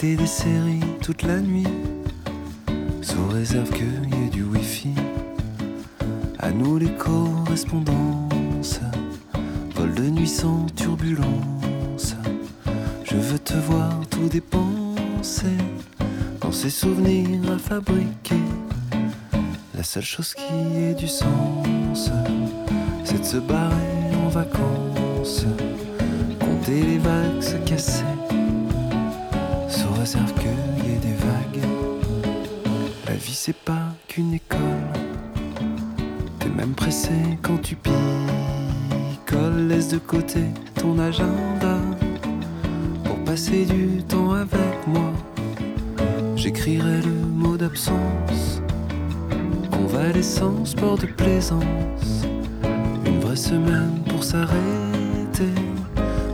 Des séries toute la nuit. Sous réserve qu'il y ait du wifi. À nous les correspondances. Vol de nuit sans turbulence. Je veux te voir tout dépenser. Dans ces souvenirs à fabriquer. La seule chose qui ait du sens, c'est de se barrer en vacances, compter les vagues se réserve qu'il y ait des vagues. La vie c'est pas qu'une école, t'es même pressé quand tu picoles, laisse de côté ton agenda pour passer du temps avec moi. J'écrirai le mot d'absence convalescence, sport de plaisance. Une vraie semaine pour s'arrêter.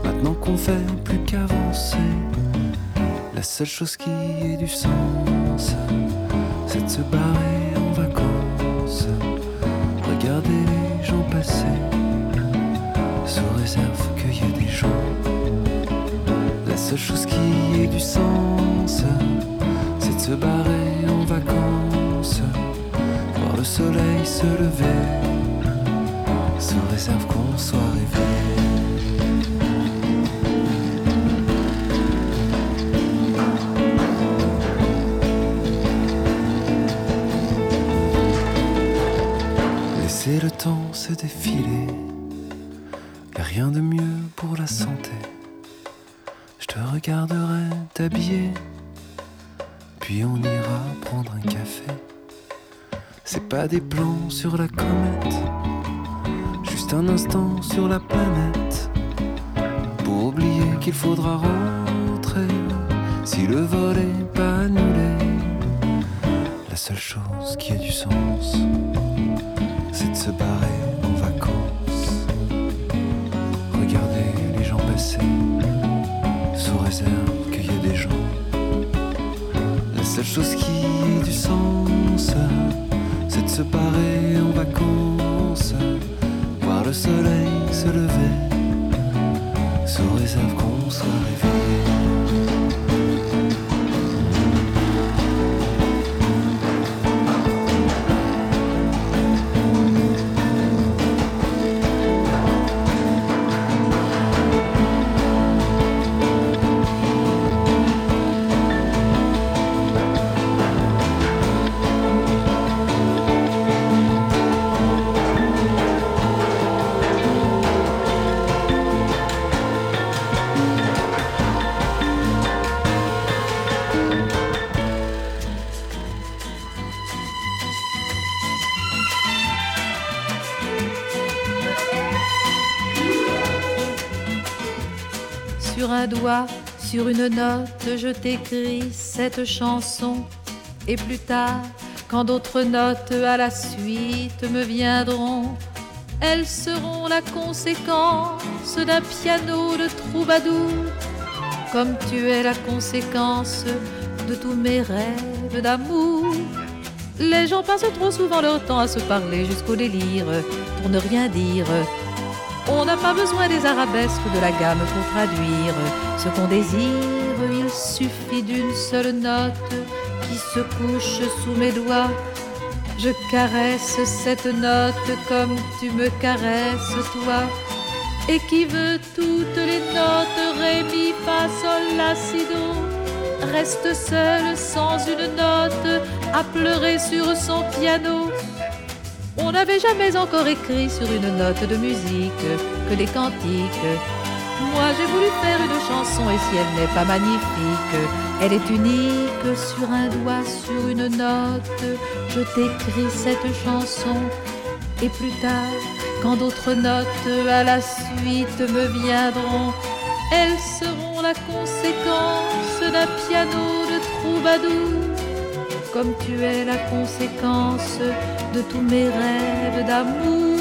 Maintenant qu'on fait plus qu'avancer. La seule chose qui ait du sens, c'est de se barrer en vacances. Regarder les gens passer, sous réserve qu'il y ait des gens. La seule chose qui ait du sens, c'est de se barrer en vacances le soleil se lever, sous réserve qu'on soit réveillé. Temps se défiler, y a rien de mieux pour la santé. Je te regarderai t'habiller, puis on ira prendre un café. C'est pas des plans sur la comète, juste un instant sur la planète. Pour oublier qu'il faudra rentrer si le vol est pas annulé. La seule chose qui a du sens, se barrer sur une note, je t'écris cette chanson. Et plus tard, quand d'autres notes à la suite me viendront, elles seront la conséquence d'un piano de troubadour. Comme tu es la conséquence de tous mes rêves d'amour. Les gens passent trop souvent leur temps à se parler jusqu'au délire pour ne rien dire. On n'a pas besoin des arabesques de la gamme pour traduire ce qu'on désire. Il suffit d'une seule note qui se couche sous mes doigts. Je caresse cette note comme tu me caresses toi. Et qui veut toutes les notes, ré, mi, fa, sol, la, si, do, reste seul sans une note à pleurer sur son piano. N'avait jamais encore écrit sur une note de musique que des cantiques. Moi j'ai voulu faire une chanson et si elle n'est pas magnifique, elle est unique sur un doigt, sur une note. Je t'écris cette chanson et plus tard, quand d'autres notes à la suite me viendront, elles seront la conséquence d'un piano de troubadour. Comme tu es la conséquence de tous mes rêves d'amour.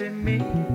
Mercy me.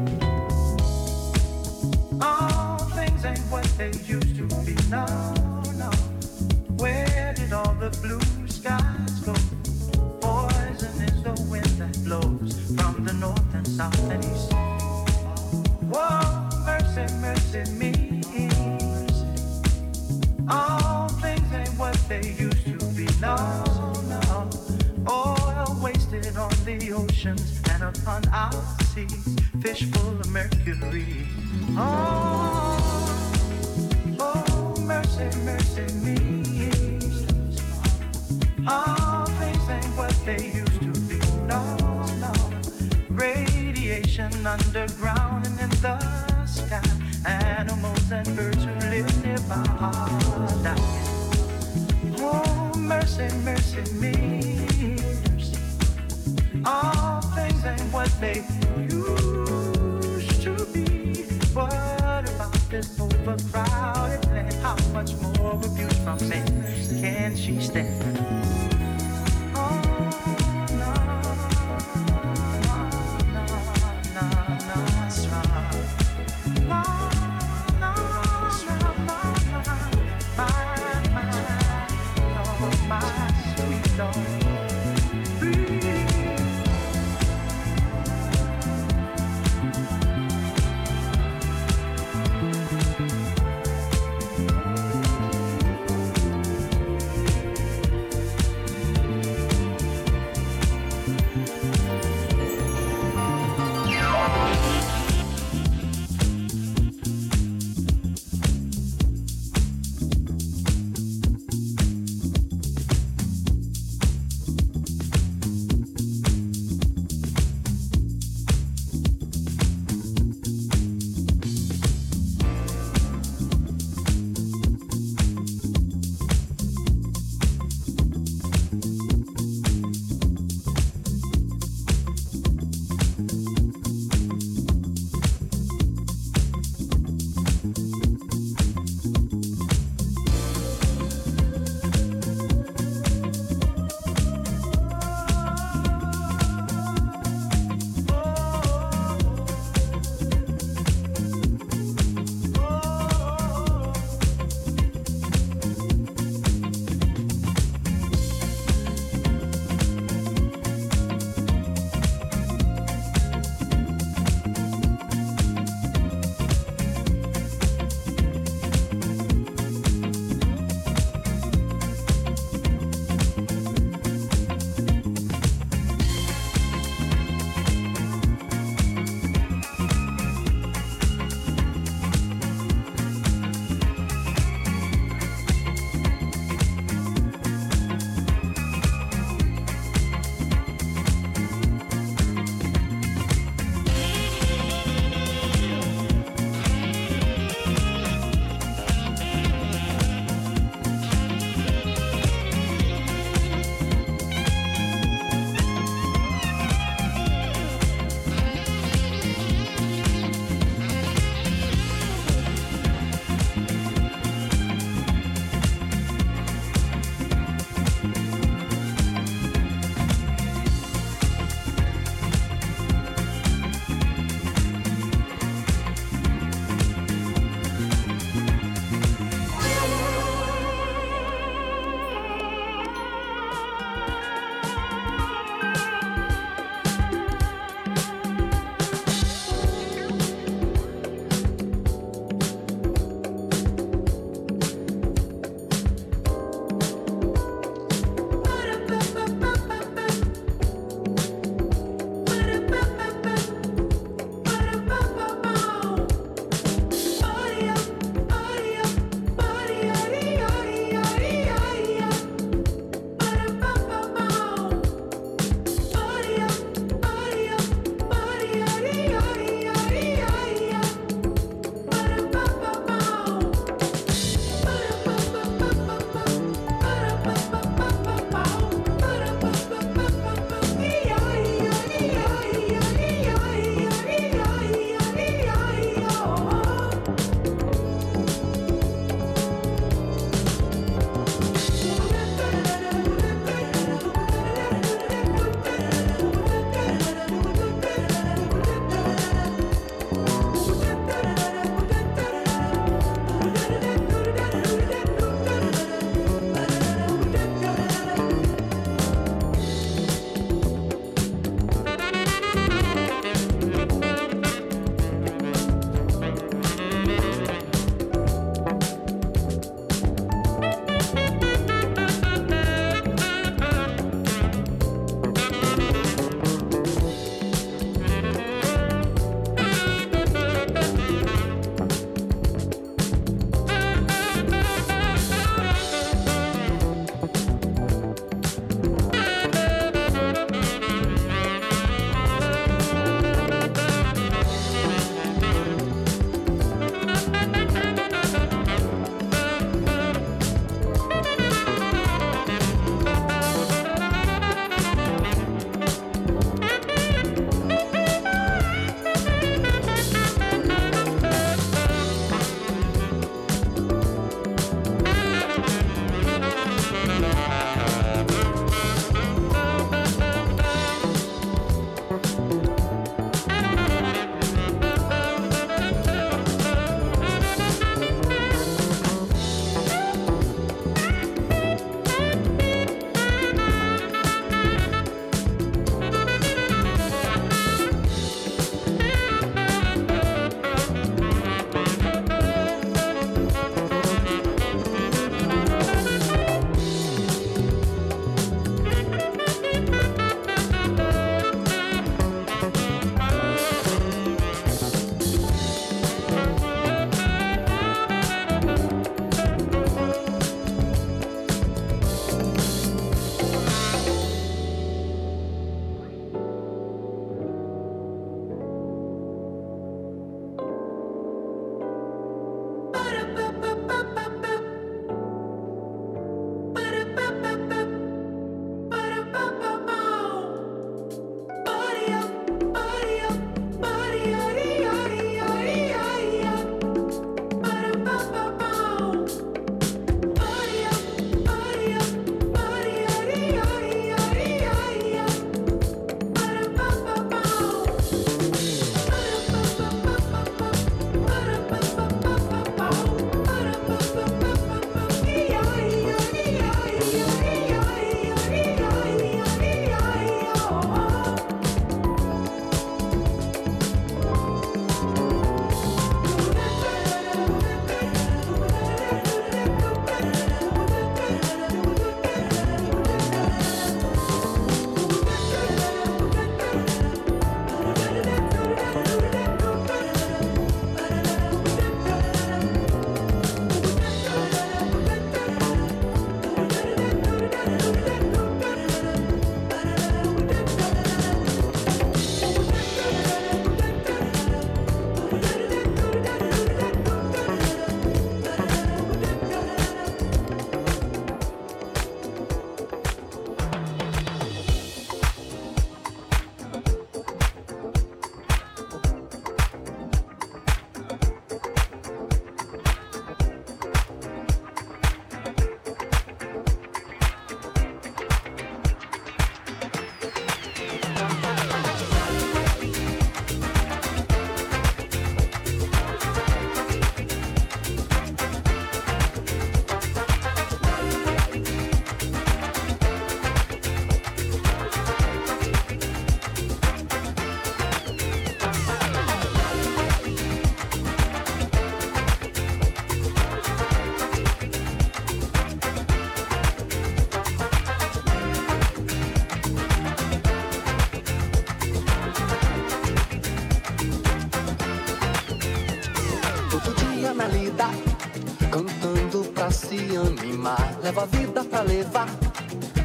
Levo a vida pra levar,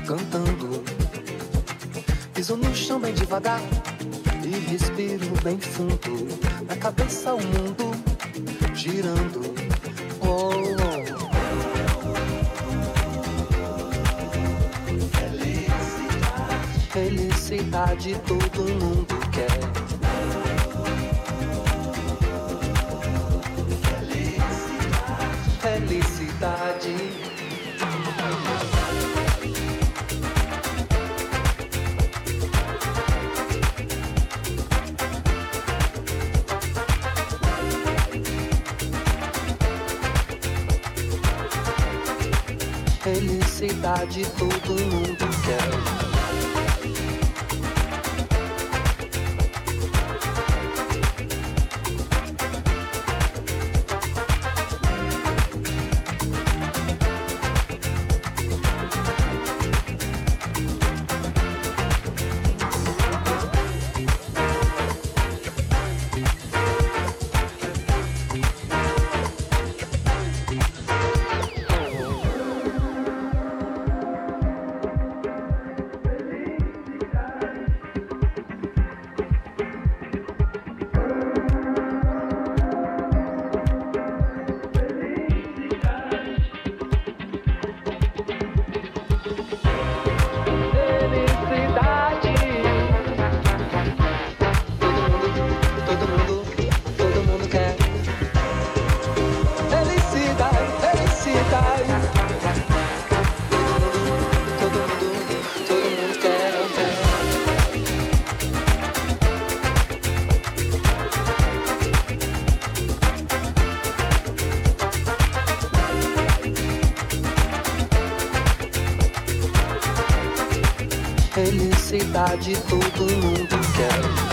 cantando. Piso no chão bem devagar e respiro bem fundo. Na cabeça o mundo girando. Oh, oh. Felicidade todo mundo felicidade todo mundo quer.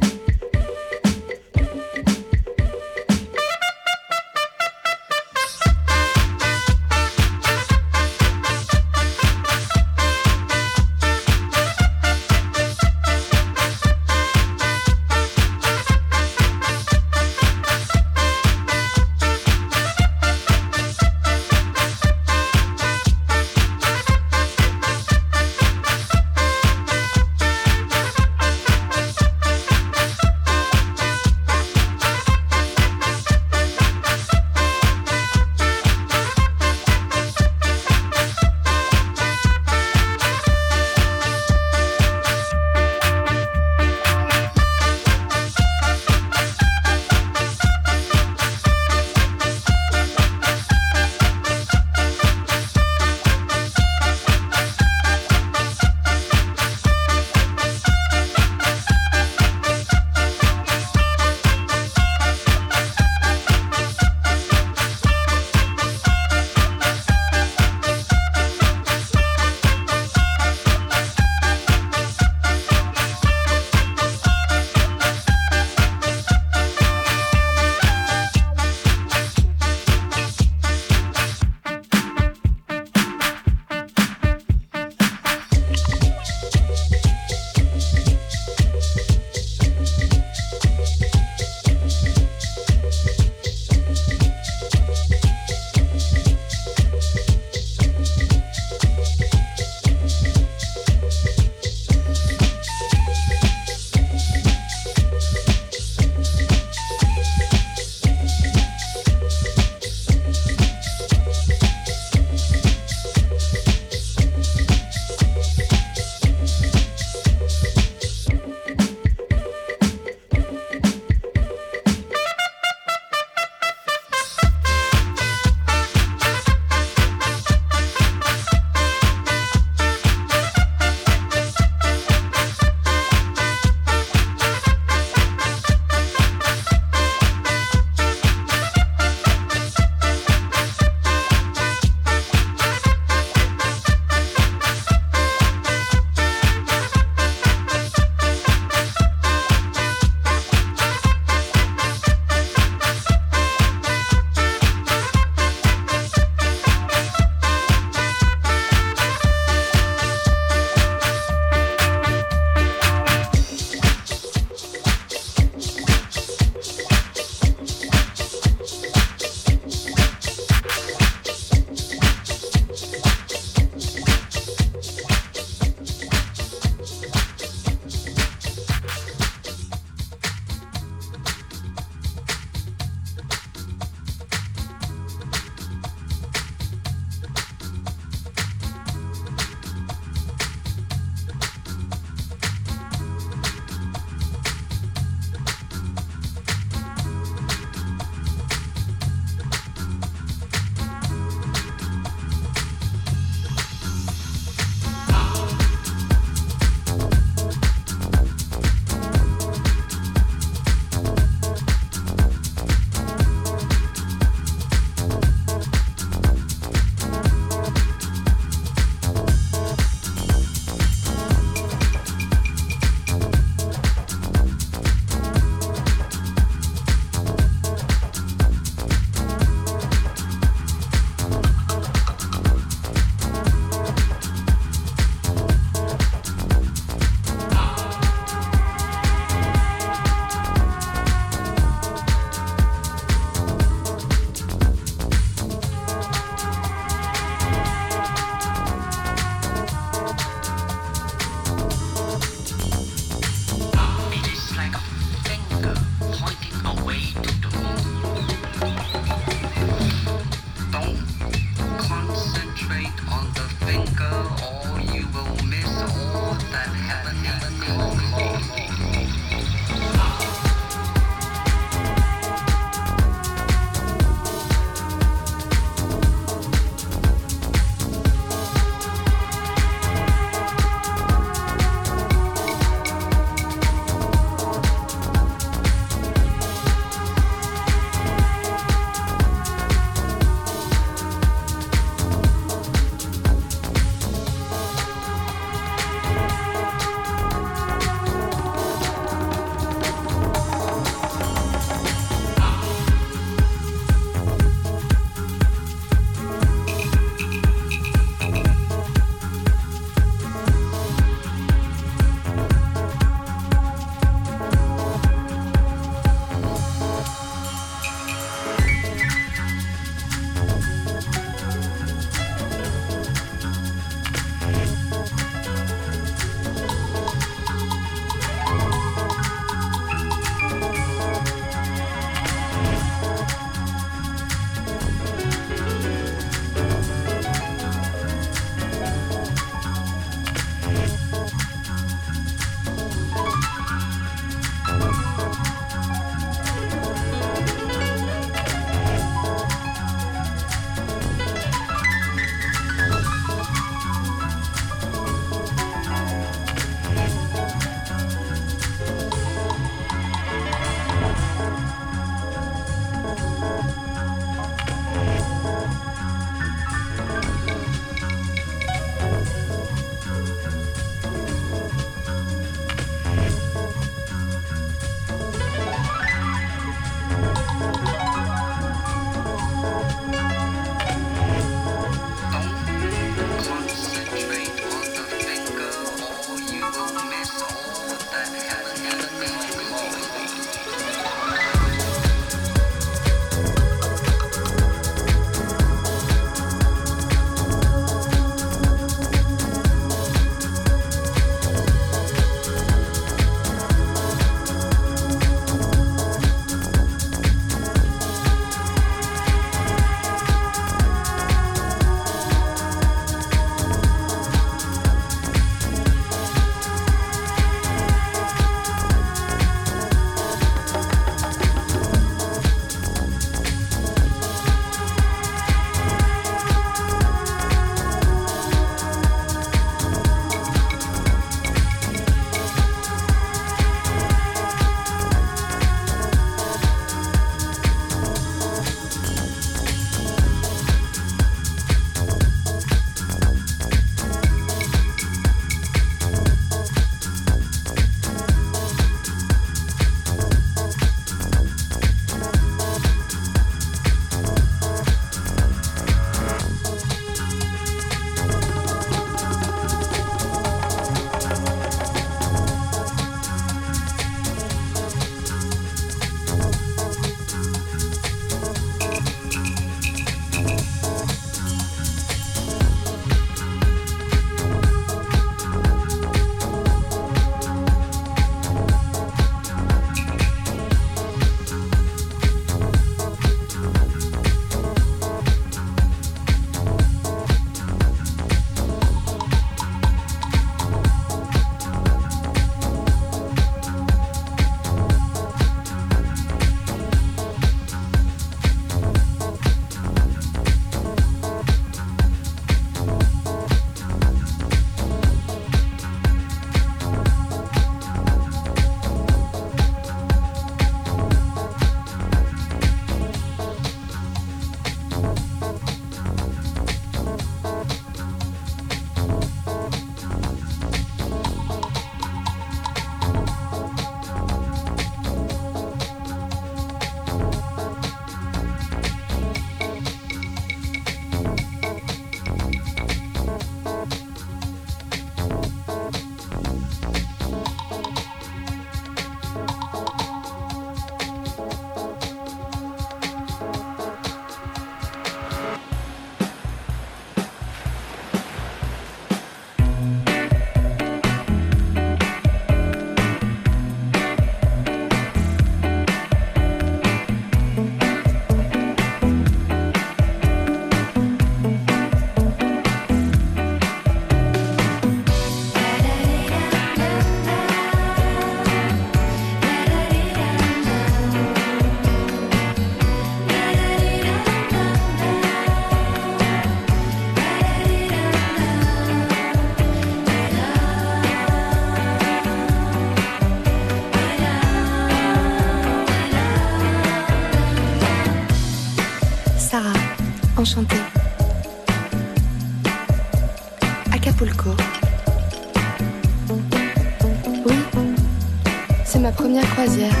comme la croisière.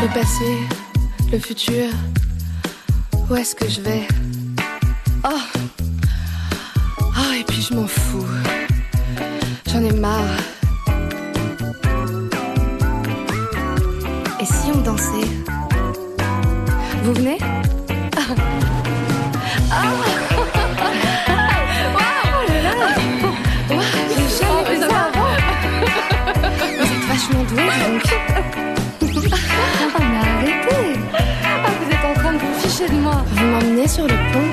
Le passé, le futur, où est-ce que je vais? Oh. Oh, et puis je m'en fous. J'en ai marre. Et si on dansait? Vous venez? Ah. Oh. Là Waouh, j'ai jamais avant. Vous êtes vachement doués, donc m'emmenez sur le pont.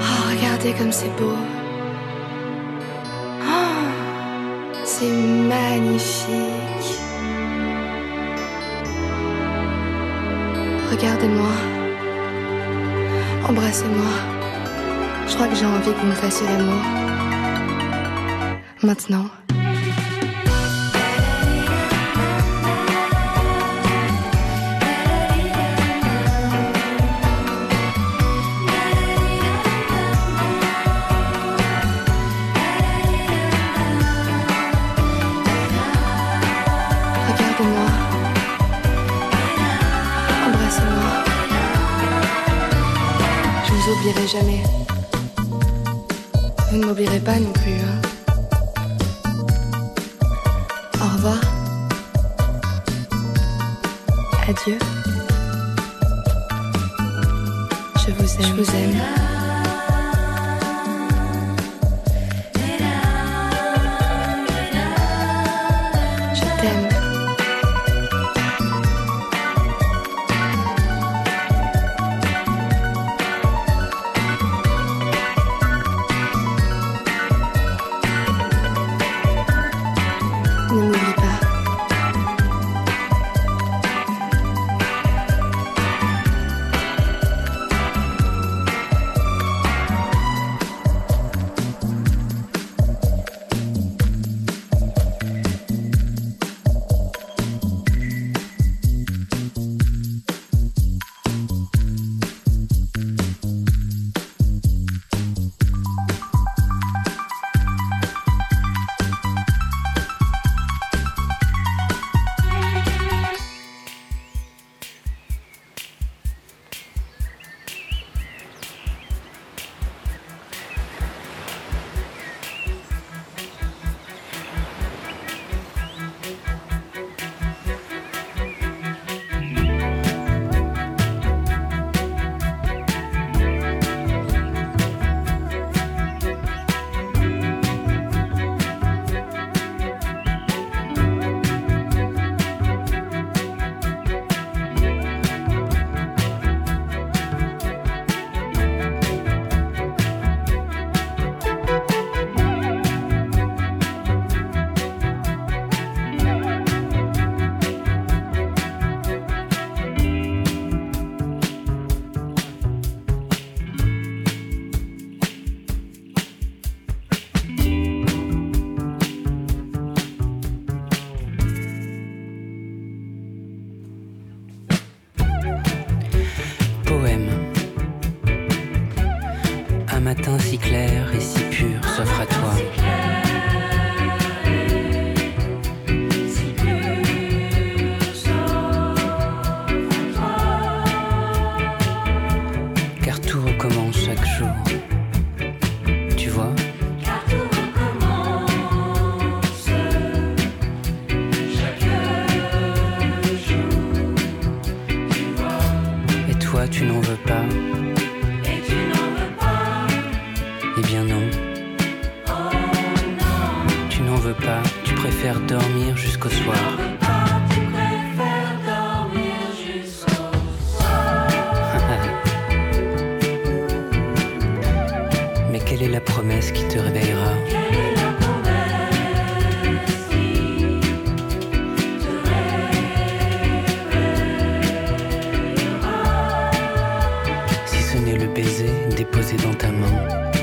Oh, regardez comme c'est beau. Oh, c'est magnifique. Regardez-moi. Embrassez-moi. Je crois que j'ai envie que vous me fassiez l'amour. Maintenant. Jamais. Déposé dans ta main.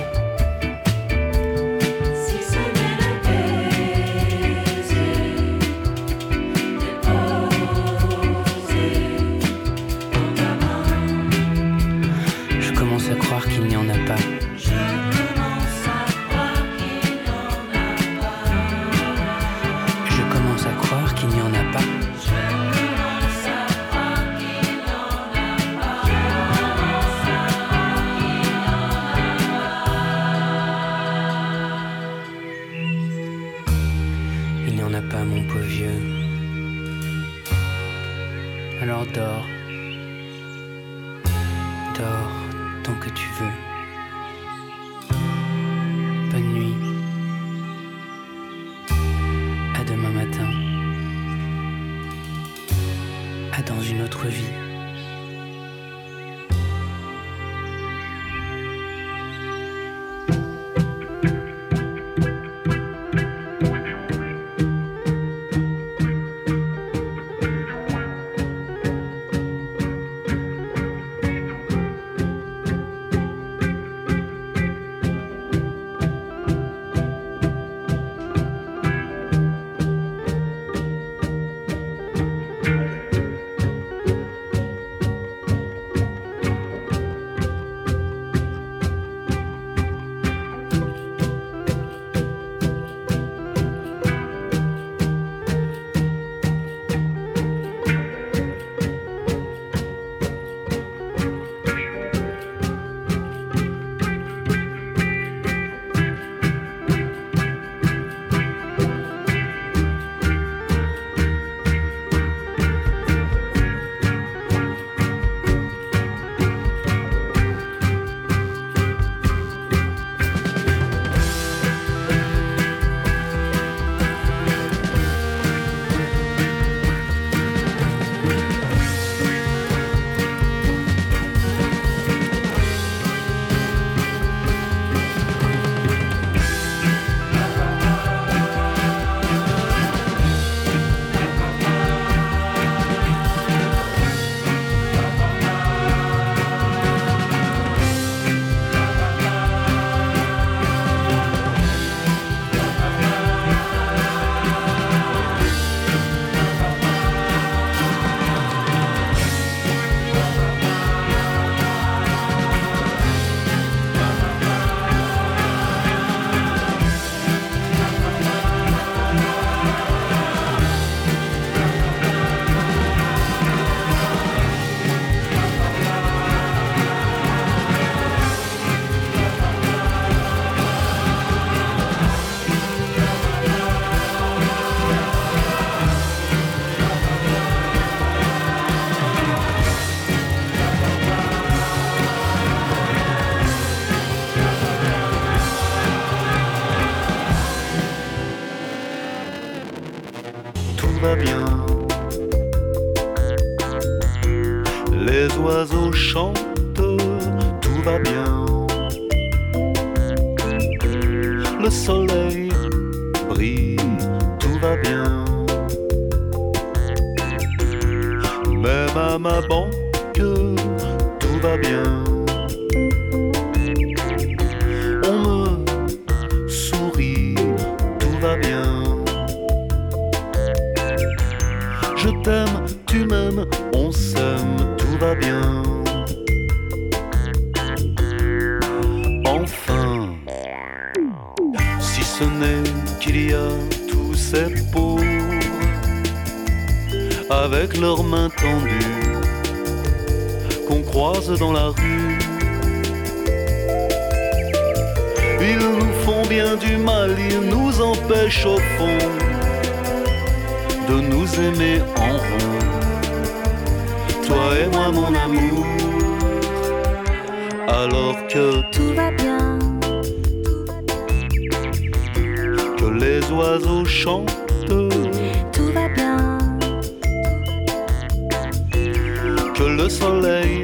que le soleil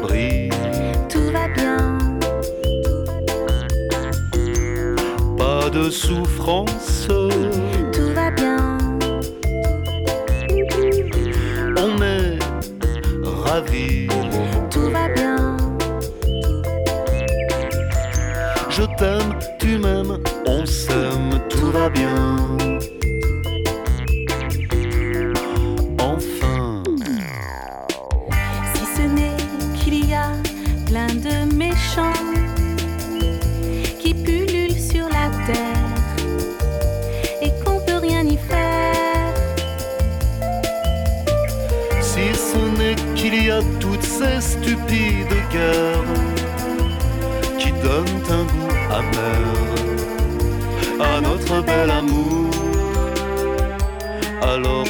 brille. Tout va bien. Pas de souffrance. qui donne un goût amer à notre bel amour. Alors